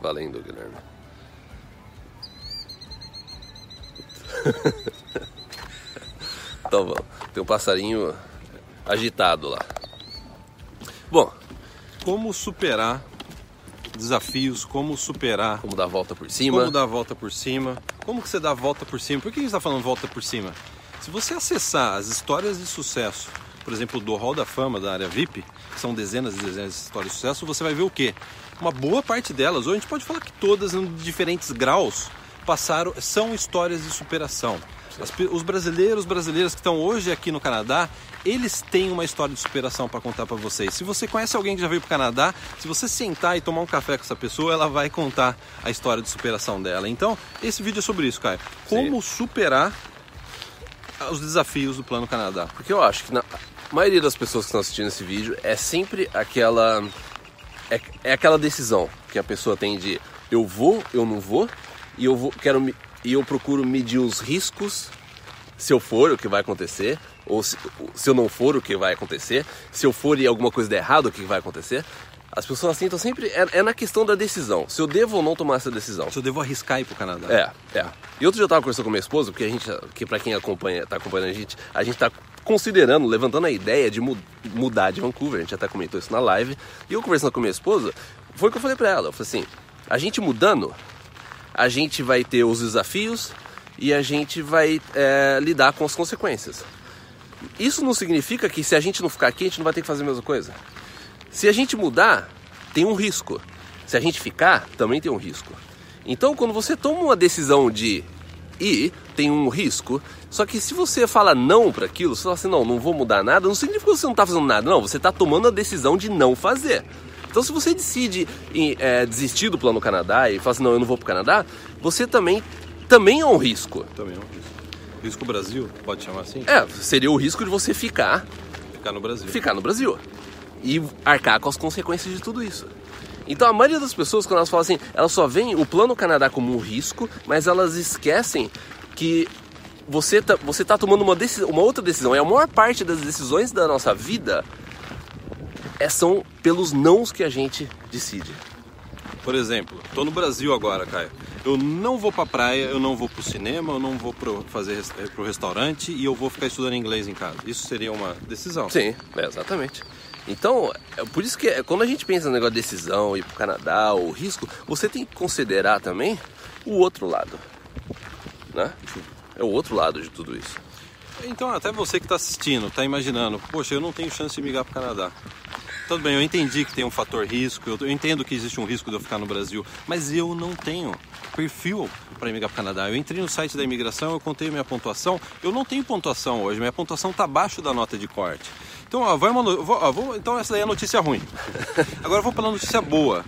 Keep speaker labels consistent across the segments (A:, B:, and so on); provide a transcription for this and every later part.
A: Valendo, Guilherme. então vamos. Tem um passarinho agitado lá. Bom,
B: Como superar desafios, como superar,
A: como dar a volta por cima.
B: como dar a volta por cima. Como que você dá a volta por cima? Por que a gente está falando volta por cima? Se você acessar as histórias de sucesso, por exemplo, do Hall da Fama da área VIP, que são dezenas e dezenas de histórias de sucesso, você vai ver o quê? Uma boa parte delas, ou a gente pode falar que todas, em diferentes graus, passaram, são histórias de superação. As os brasileiros, brasileiras que estão hoje aqui no Canadá, eles têm uma história de superação para contar para vocês. Se você conhece alguém que já veio para o Canadá, se você sentar e tomar um café com essa pessoa, ela vai contar a história de superação dela. Então, esse vídeo é sobre isso, Caio. Como superar os desafios do Plano Canadá.
A: Porque eu acho que na a maioria das pessoas que estão assistindo esse vídeo é sempre aquela. É, é aquela decisão que a pessoa tem de eu vou, eu não vou, e eu vou, quero me- e eu procuro medir os riscos se eu for, o que vai acontecer, ou se, se eu não for, o que vai acontecer, se eu for e alguma coisa der errado, o que vai acontecer. As pessoas assim estão sempre. É, é na questão da decisão. Se eu devo ou não tomar essa decisão.
B: Se eu devo arriscar ir pro Canadá.
A: É, é. E outro dia eu tava conversando com minha esposa, porque a gente, que pra quem acompanha, tá acompanhando a gente, a gente tá considerando, levantando a ideia de mu- mudar de Vancouver, a gente até comentou isso na live. E eu conversando com minha esposa, foi o que eu falei pra ela. Eu falei assim, a gente mudando, a gente vai ter os desafios e a gente vai é, lidar com as consequências. Isso não significa que se a gente não ficar aqui, a gente não vai ter que fazer a mesma coisa. Se a gente mudar, tem um risco. Se a gente ficar, também tem um risco. Então, quando você toma uma decisão de ir, tem um risco. Só que se você fala não para aquilo, você fala assim, não, não vou mudar nada, não significa que você não está fazendo nada, não. Você está tomando a decisão de não fazer. Então, se você decide em, é, desistir do plano Canadá e fala assim, não, eu não vou para o Canadá, você também, também é um risco.
B: Também é um risco. Risco Brasil, pode chamar assim?
A: É, seria o risco de você ficar
B: Ficar no Brasil.
A: ficar no Brasil e arcar com as consequências de tudo isso. Então a maioria das pessoas, quando elas falam assim, elas só veem o plano Canadá como um risco, mas elas esquecem que você tá, você tá tomando uma, decisão, uma outra decisão. E a maior parte das decisões da nossa vida é, são pelos nãos que a gente decide.
B: Por exemplo, tô no Brasil agora, Caio. Eu não vou pra praia, eu não vou pro cinema, eu não vou pro, fazer pro restaurante e eu vou ficar estudando inglês em casa. Isso seria uma decisão.
A: Sim, é, exatamente. Então, é por isso que é- quando a gente pensa no negócio de decisão, ir pro Canadá, o risco, você tem que considerar também o outro lado. Né? É o outro lado de tudo isso.
B: Então, até você que está assistindo, está imaginando, poxa, eu não tenho chance de migrar para o Canadá. Tudo bem, eu entendi que tem um fator risco, eu entendo que existe um risco de eu ficar no Brasil, mas eu não tenho perfil para emigrar para o Canadá. Eu entrei no site da imigração, eu contei minha pontuação, eu não tenho pontuação hoje, minha pontuação está abaixo da nota de corte. Então, ó, vai uma ó, então essa daí é a notícia ruim. Agora vou para a notícia boa.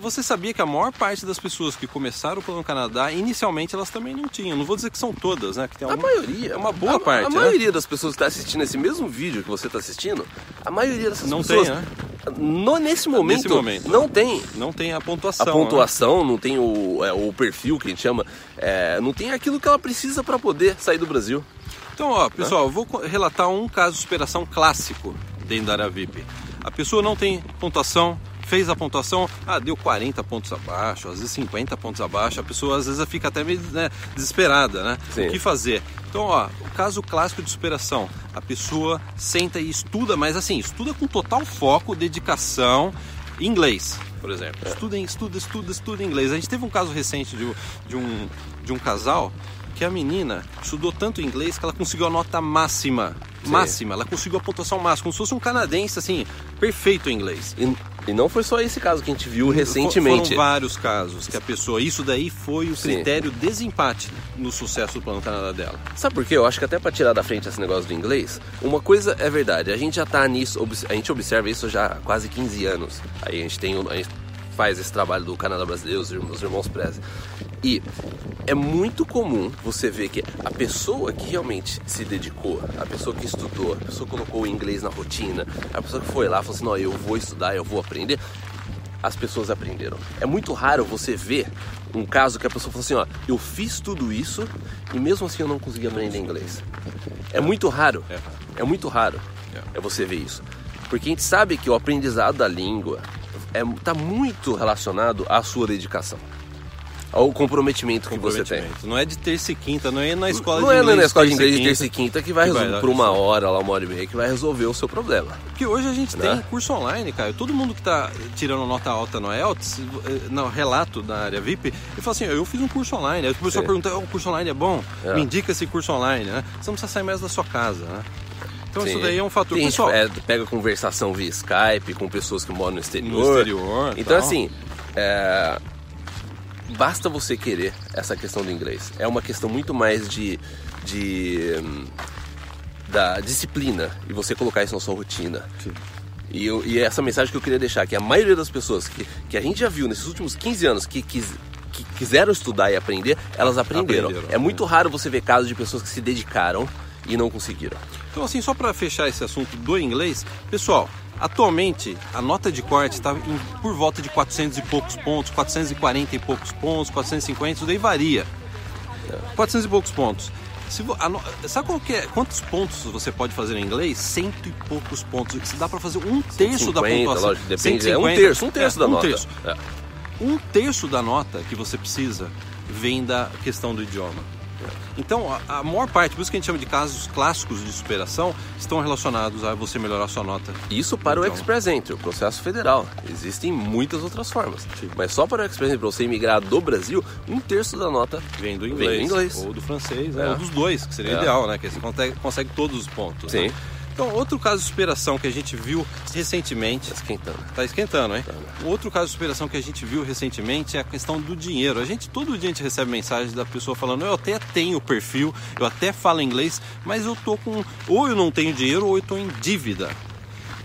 B: Você sabia que a maior parte das pessoas que começaram pelo Canadá, inicialmente elas também não tinham. Não vou dizer que são todas, né? Que tem
A: A
B: alguma-
A: maioria.
B: É uma boa
A: a,
B: parte,
A: A
B: né?
A: maioria das pessoas que está assistindo esse mesmo vídeo que você está assistindo, a maioria dessas
B: Não
A: pessoas.
B: tem, né?
A: no, nesse, momento,
B: Nesse momento.
A: não tem.
B: Não tem a
A: A
B: pontuação. né?
A: pontuação, não tem o, é, o perfil que a gente chama, é, não tem aquilo que ela precisa para poder sair do Brasil.
B: Então, ó, pessoal, eu vou relatar um caso de superação clássico dentro da área VIP. A pessoa não tem pontuação, fez a pontuação, ah, deu 40 pontos abaixo, às vezes 50 pontos abaixo, a pessoa às vezes fica até meio né, desesperada, né?
A: Sim.
B: O que fazer? Então, ó, o caso clássico de superação, a pessoa senta e estuda, mas assim, estuda com total foco, dedicação, inglês, por exemplo. Estuda, em- estuda, estuda, estuda em inglês. A gente teve um caso recente de, de um, de um casal que a menina estudou tanto inglês que ela conseguiu a nota máxima.
A: Sim.
B: Máxima, ela conseguiu a pontuação máxima, como se fosse um canadense, assim, perfeito em inglês.
A: E, e não foi só esse caso que a gente viu recentemente.
B: Foram vários casos que a pessoa. Isso daí foi o
A: Sim.
B: critério desempate no sucesso do Plano Canadá dela.
A: Sabe por quê? Eu acho que até para tirar da frente esse negócio do inglês, uma coisa é verdade, a gente já tá nisso, a gente observa isso já há quase 15 anos. Aí a gente tem, a gente faz esse trabalho do Canadá brasileiro, os irmãos, os irmãos. E é muito comum você ver que a pessoa que realmente se dedicou, a pessoa que estudou, a pessoa que colocou o inglês na rotina, a pessoa que foi lá e falou assim, não, eu vou estudar, eu vou aprender, as pessoas aprenderam. É muito raro você ver um caso que a pessoa falou assim, ó, eu fiz tudo isso e mesmo assim eu não consegui aprender inglês. É muito raro.
B: É.
A: É muito raro.
B: É.
A: É você ver isso. Porque a gente sabe que o aprendizado da língua é, tá muito relacionado à sua dedicação. Ao comprometimento que você tem.
B: Comprometimento. Não é de terça e quinta, não é na escola
A: Não
B: de
A: é
B: inglês.
A: na escola de inglês de terça e quinta que vai
B: que vai
A: resolver
B: dar
A: por uma
B: isso.
A: hora, lá, uma hora e meia, que vai resolver o seu problema.
B: Porque hoje a gente
A: Né?
B: tem curso online, cara. Todo mundo que tá tirando nota alta no IELTS, eh, no relato da área VIP, ele fala assim, eu fiz um curso online. Aí o pessoal
A: Sim.
B: pergunta, "Oh, o curso online é bom?
A: É.
B: Me indica esse curso online, né? Você não precisa sair mais da sua casa, né? Então isso
A: Sim.
B: daí é um fator.
A: Gente
B: Pessoal,
A: é, pega conversação via Skype com pessoas que moram no exterior.
B: no exterior.
A: Então,
B: tal.
A: assim, é, basta você querer essa questão do inglês. É uma questão muito mais de, de hum, da disciplina e você colocar isso na sua rotina.
B: Sim.
A: E, eu- e essa mensagem que eu queria deixar, que a maioria das pessoas que, que a gente já viu nesses últimos 15 anos que, quis, que quiseram estudar e aprender, elas aprenderam.
B: Aprenderam,
A: é muito raro você ver casos de pessoas que se dedicaram e não conseguiram.
B: Então, assim, só para fechar esse assunto do inglês, pessoal, atualmente a nota de corte está por volta de 400 e poucos pontos, 440 e poucos pontos, 450, isso daí varia. 400 e poucos pontos. Se a sabe é, quantos pontos você pode fazer em inglês? Cento e poucos pontos. Isso dá para fazer um terço da
A: 50,
B: pontuação.
A: lógico, depende. É um
B: 150,
A: terço, um terço
B: é,
A: da
B: um
A: nota.
B: Terço.
A: É.
B: Um terço da nota que você precisa vem da questão do idioma. Então, a, a maior parte, por isso que a gente chama de casos clássicos de superação, estão relacionados a você melhorar sua nota.
A: Isso para o
B: Então.
A: Express Entry, o processo federal. Existem muitas outras formas.
B: Sim.
A: Mas só para o Express Entry, para você imigrar do Brasil, um terço da nota
B: Vem do
A: Vem
B: inglês,
A: do inglês.
B: ou do francês, né?
A: É.
B: ou dos dois, que seria
A: É.
B: ideal, né? Que você consegue, consegue todos os pontos.
A: Sim.
B: né? Então, outro caso de superação que a gente viu recentemente,
A: Tá esquentando.
B: Tá esquentando, hein? Outro caso de superação que a gente viu recentemente é a questão do dinheiro. A gente todo dia a gente recebe mensagem da pessoa falando: "Eu até tenho perfil, eu até falo inglês, mas eu tô com ou eu não tenho dinheiro ou eu tô em dívida".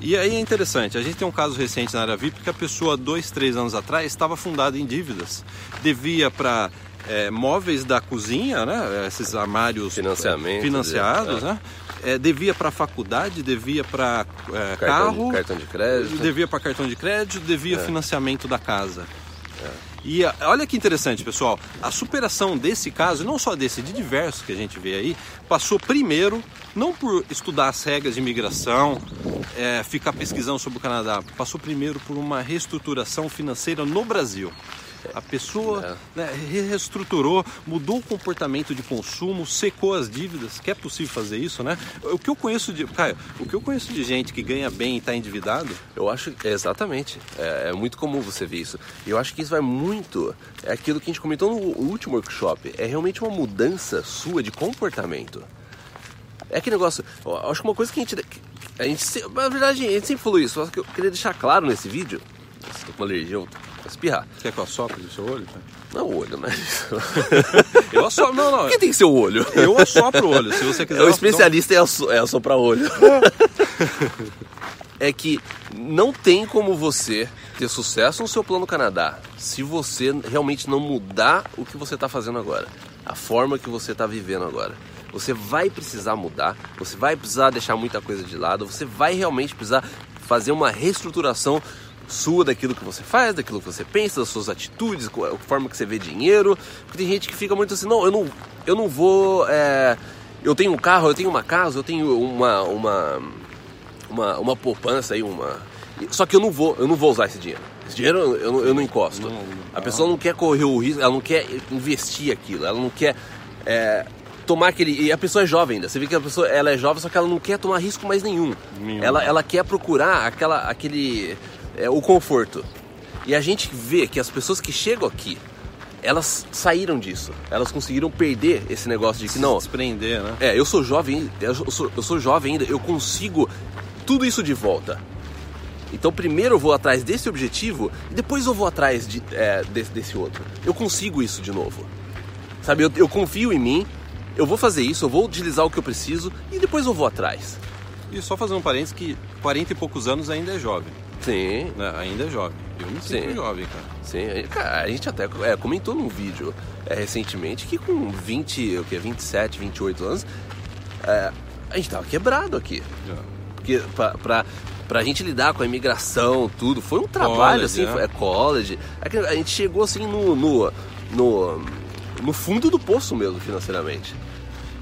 B: E aí é interessante, a gente tem um caso recente na área VIP que a pessoa, dois, três anos atrás, estava fundada em dívidas. Devia para móveis da cozinha, né? Esses armários eh, financiados,
A: é.
B: né? Eh, devia para faculdade, devia para
A: Cartão,
B: carro,
A: cartão de crédito.
B: devia para cartão de crédito, devia financiamento da casa. E a- olha que interessante, pessoal. A superação desse caso, não só desse, de diversos que a gente vê aí, passou primeiro, não por estudar as regras de imigração, é, ficar pesquisando sobre o Canadá, passou primeiro por uma reestruturação financeira no Brasil. A pessoa né, reestruturou, mudou o comportamento de consumo, secou as dívidas, que é possível fazer isso, né? O que eu conheço de. Caio, o que eu conheço de gente que ganha bem e está endividado,
A: Eu acho exatamente. É, é muito comum você ver isso. E eu acho que isso vai muito. É aquilo que a gente comentou no último workshop. É realmente uma mudança sua de comportamento. É aquele negócio. Eu acho que uma coisa que a gente. que A gente na verdade, a gente sempre falou isso. Só que eu queria deixar claro nesse vídeo. Tô com uma alergia, vou espirrar.
B: quer que eu assopre do seu olho? cara?
A: Não o olho, né?
B: Eu assopro, não, não.
A: Quem tem que ser o olho?
B: Eu assopro o olho, se você quiser.
A: É o especialista é, asso- é assoprar olho. é que não tem como você ter sucesso no seu plano Canadá se você realmente não mudar o que você está fazendo agora, a forma que você está vivendo agora. Você vai precisar mudar, você vai precisar deixar muita coisa de lado, você vai realmente precisar fazer uma reestruturação sua daquilo que você faz, daquilo que você pensa, das suas atitudes, a forma que você vê dinheiro. Porque tem gente que fica muito assim, não, eu não, eu não vou. é, eu tenho um carro, eu tenho uma casa, eu tenho uma, uma, uma, uma poupança aí, uma. Só que eu não vou, eu não vou usar esse dinheiro. Esse dinheiro eu, eu, não- eu não encosto.
B: Não,
A: a pessoa não quer correr o risco, ela não quer investir aquilo, ela não quer é, tomar aquele. E a pessoa é jovem ainda. Você vê que a pessoa ela é jovem, só que ela não quer tomar risco mais nenhum.
B: Nenhum.
A: Ela, ela quer procurar aquela, aquele. É, o conforto. E a gente vê que as pessoas que chegam aqui, elas saíram disso. Elas conseguiram perder esse negócio de que não.
B: desprender, né?
A: É, eu sou jovem, eu sou, eu sou jovem ainda, eu consigo tudo isso de volta. Então primeiro eu vou atrás desse objetivo e depois eu vou atrás de, é, desse, desse outro. Eu consigo isso de novo. Sabe, eu, eu confio em mim, eu vou fazer isso, eu vou utilizar o que eu preciso e depois eu vou atrás.
B: E só fazer um parênteses que 40 e poucos anos ainda é jovem.
A: Sim,
B: Né? Ainda é jovem. Eu me sinto
A: Sim.
B: jovem, cara.
A: sim. Cara, a gente até é, comentou num vídeo é, recentemente que com 20, o que, 27, 28 anos, é, a gente tava quebrado aqui. Porque pra, pra, pra gente lidar com a imigração, tudo, foi um trabalho,
B: College,
A: assim,
B: né?
A: foi- é college. É A gente chegou assim no, no, no, no fundo do poço mesmo, financeiramente.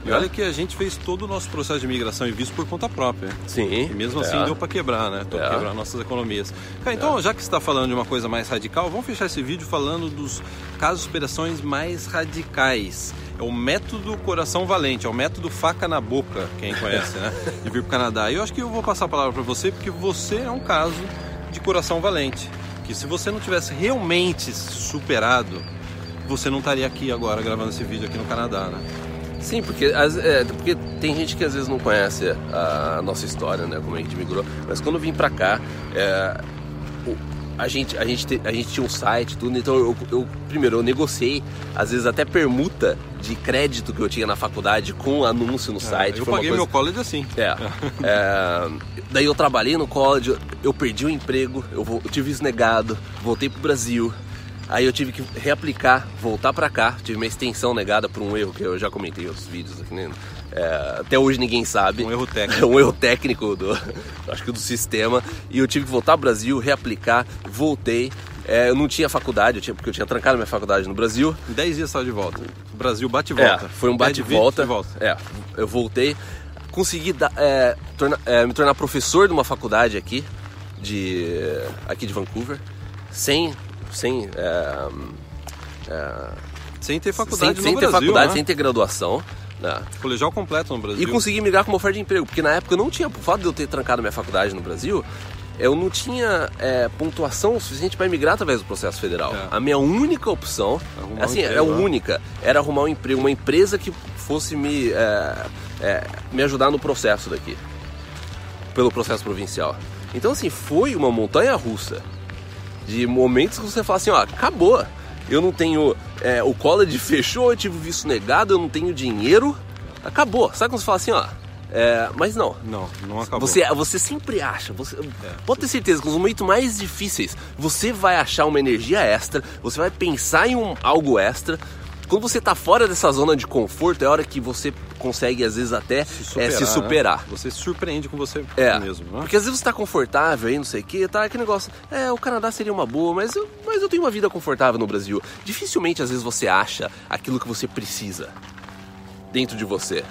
B: E olha que a gente fez todo o nosso processo de migração e visto por conta própria.
A: Sim.
B: E mesmo assim
A: é.
B: deu para quebrar, né? Deu
A: É.
B: quebrar nossas economias. Cara, então, já que você está falando de uma coisa mais radical, vamos fechar esse vídeo falando dos casos de superações mais radicais. É o método coração valente, é o método faca na boca, quem conhece, né? De vir pro Canadá. E eu acho que eu vou passar a palavra para você, porque você é um caso de coração valente. Que se você não tivesse realmente superado, você não estaria aqui agora gravando esse vídeo aqui no Canadá, né?
A: Sim, porque, as- é, porque tem gente que às vezes não conhece a nossa história, né? Como a gente migrou. Mas quando eu vim pra cá, é, o- a, gente, a, gente te- a gente tinha um site tudo, então eu, eu- primeiro eu negociei, às vezes até permuta de crédito que eu tinha na faculdade com anúncio no site.
B: É, eu
A: Foi uma
B: paguei
A: coisa-
B: meu college assim.
A: É. É, daí eu trabalhei no college, eu perdi o emprego, eu, eu tive isso negado, voltei pro Brasil. Aí eu tive que reaplicar, voltar pra cá, tive uma extensão negada por um erro que eu já comentei em outros vídeos aqui, né? É, até hoje ninguém sabe.
B: Um erro técnico.
A: um erro técnico do, acho que do sistema. E eu tive que voltar pro Brasil, reaplicar, voltei. É, eu não tinha faculdade, eu tinha, porque eu tinha trancado minha faculdade no Brasil.
B: Em 10 dias estava de volta. O Brasil bate e
A: É,
B: volta.
A: foi um bate e volta.
B: volta.
A: É, eu voltei, consegui dar- é, torna- é, me tornar professor de uma faculdade aqui, de aqui de Vancouver, sem sem é, é,
B: Sem ter
A: sem,
B: faculdade
A: sem
B: no
A: ter
B: Brasil,
A: faculdade,
B: né?
A: sem ter graduação. né?
B: Colegial completo no Brasil.
A: E consegui migrar como oferta de emprego, porque na época eu não tinha, por fato de eu ter trancado minha faculdade no Brasil, eu não tinha é, pontuação suficiente para migrar através do processo federal.
B: É.
A: A minha única opção,
B: Arrumar um
A: assim, é a
B: emprego, né?
A: única, era arrumar um emprego, uma empresa que fosse me, é, é, me ajudar no processo daqui, pelo processo provincial. Então, assim, foi uma montanha russa de momentos que você fala assim, ó, acabou. Eu não tenho. é, o college fechou, eu tive o visto negado, eu não tenho dinheiro. Acabou. Sabe quando você fala assim, ó? é, mas não.
B: Não, não acabou.
A: Você, você sempre acha, você, pode ter certeza que nos momentos mais difíceis você vai achar uma energia extra, você vai pensar em um, algo extra. Quando você tá fora dessa zona de conforto, é hora que você consegue, às vezes, até se
B: né?
A: superar. É, se superar.
B: Você se surpreende com você
A: É,
B: mesmo, né?
A: porque às vezes você tá confortável aí, não sei o que, tá aquele negócio, é, o Canadá seria uma boa, mas eu, mas eu tenho uma vida confortável no Brasil. Dificilmente às vezes você acha aquilo que você precisa dentro de você.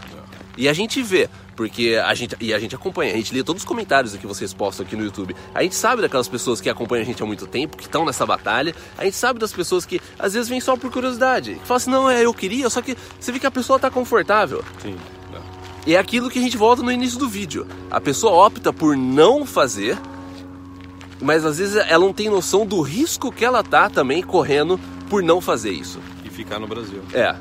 A: E a gente vê, porque a gente, e a gente acompanha, a gente lê todos os comentários que vocês postam aqui no YouTube. A gente sabe daquelas pessoas que acompanham a gente há muito tempo, que estão nessa batalha. A gente sabe das pessoas que às vezes vêm só por curiosidade. Que falam assim, não, é, eu queria, só que você vê que a pessoa tá confortável.
B: Sim. é.
A: E é aquilo que a gente volta no início do vídeo. A pessoa opta por não fazer, mas às vezes ela não tem noção do risco que ela tá também correndo por não fazer isso.
B: E ficar no Brasil.
A: É.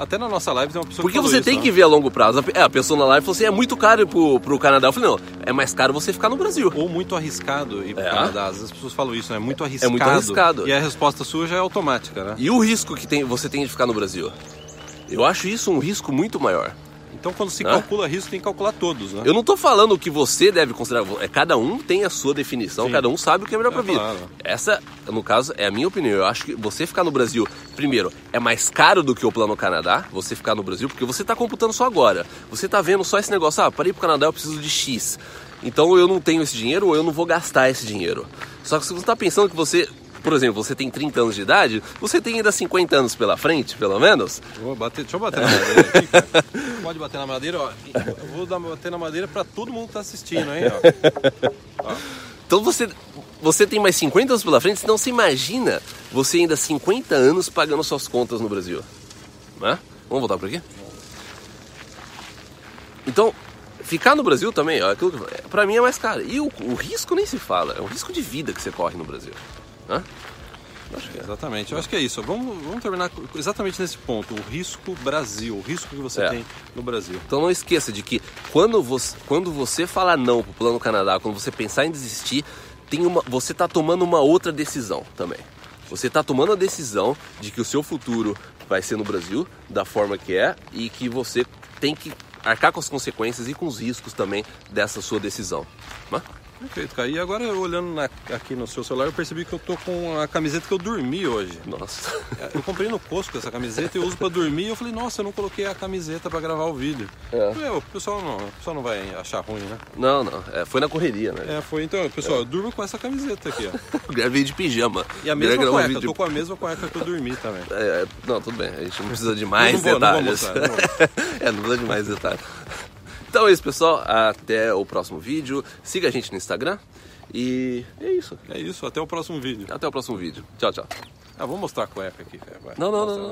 B: Até na nossa live tem uma pessoa
A: Porque
B: que
A: você
B: isso,
A: tem
B: né?
A: que ver a longo prazo. A É, a pessoa na live falou assim: é muito caro ir pro, pro Canadá. Eu falei: não, é mais caro você ficar no Brasil.
B: Ou muito arriscado ir pro
A: É.
B: Canadá. Às vezes as pessoas falam isso, né? Muito arriscado.
A: muito arriscado.
B: E a resposta sua já é automática, né?
A: E o risco que tem, você tem de ficar no Brasil? Eu acho isso um risco muito maior.
B: Então quando se
A: Hã?
B: calcula risco, tem que calcular todos, né?
A: Eu não tô falando o que você deve considerar. É, cada um tem a sua definição,
B: Sim.
A: cada um sabe o que é melhor
B: É,
A: pra vida.
B: claro.
A: Essa, no caso, é a minha opinião. Eu acho que você ficar no Brasil, primeiro, é mais caro do que o plano Canadá, você ficar no Brasil, porque você tá computando só agora. Você tá vendo só esse negócio, ah, para ir pro Canadá eu preciso de X. Então eu não tenho esse dinheiro ou eu não vou gastar esse dinheiro. Só que se você tá pensando que você, por exemplo, você tem 30 anos de idade, você tem ainda 50 anos pela frente, pelo menos.
B: Vou bater, deixa eu bater na madeira aqui, cara. Pode bater na madeira, ó. Eu vou dar, bater na madeira pra todo mundo que tá assistindo, hein, ó.
A: Então você, você tem mais 50 anos pela frente, então você imagina você ainda 50 anos pagando suas contas no Brasil. Né? Vamos voltar por aqui? Então, ficar no Brasil também, ó, aquilo que, pra mim é mais caro. E o, o risco nem se fala, é um risco de vida que você corre no Brasil. Né? Acho é.
B: Exatamente, eu acho que é isso. Vamos, vamos terminar exatamente nesse ponto. O risco Brasil, o risco que você
A: É.
B: tem no Brasil.
A: Então não esqueça de que quando você, quando você falar não pro Plano Canadá, quando você pensar em desistir, tem uma, você está tomando uma outra decisão também. Você está tomando a decisão de que o seu futuro vai ser no Brasil, da forma que é, e que você tem que arcar com as consequências e com os riscos também dessa sua decisão. Né?
B: Perfeito, cara. E agora, olhando na- aqui no seu celular, eu percebi que eu tô com a camiseta que eu dormi hoje.
A: Nossa.
B: Eu comprei no Costco essa camiseta e uso pra dormir. E eu falei, nossa, eu não coloquei a camiseta pra gravar o vídeo.
A: É.
B: Meu, o pessoal não, o pessoal não vai achar ruim, né?
A: Não, não. É, foi na correria, né?
B: É, foi então, pessoal, eu durmo com essa camiseta aqui, ó.
A: Eu gravei de pijama.
B: E a mesma
A: um
B: cueca, eu tô com a mesma cueca que eu dormi também.
A: É, não, tudo bem. A gente não precisa de mais
B: não vou, não vou
A: detalhes.
B: mostrar, não
A: é, não precisa de mais detalhes. Então é isso, pessoal. Até o próximo vídeo. Siga a gente no Instagram. E é isso.
B: É isso, até o próximo vídeo.
A: Até o próximo vídeo. Tchau, tchau.
B: Ah, vou mostrar a cueca aqui, vai.
A: Não, não,
B: Mostra,
A: não, não.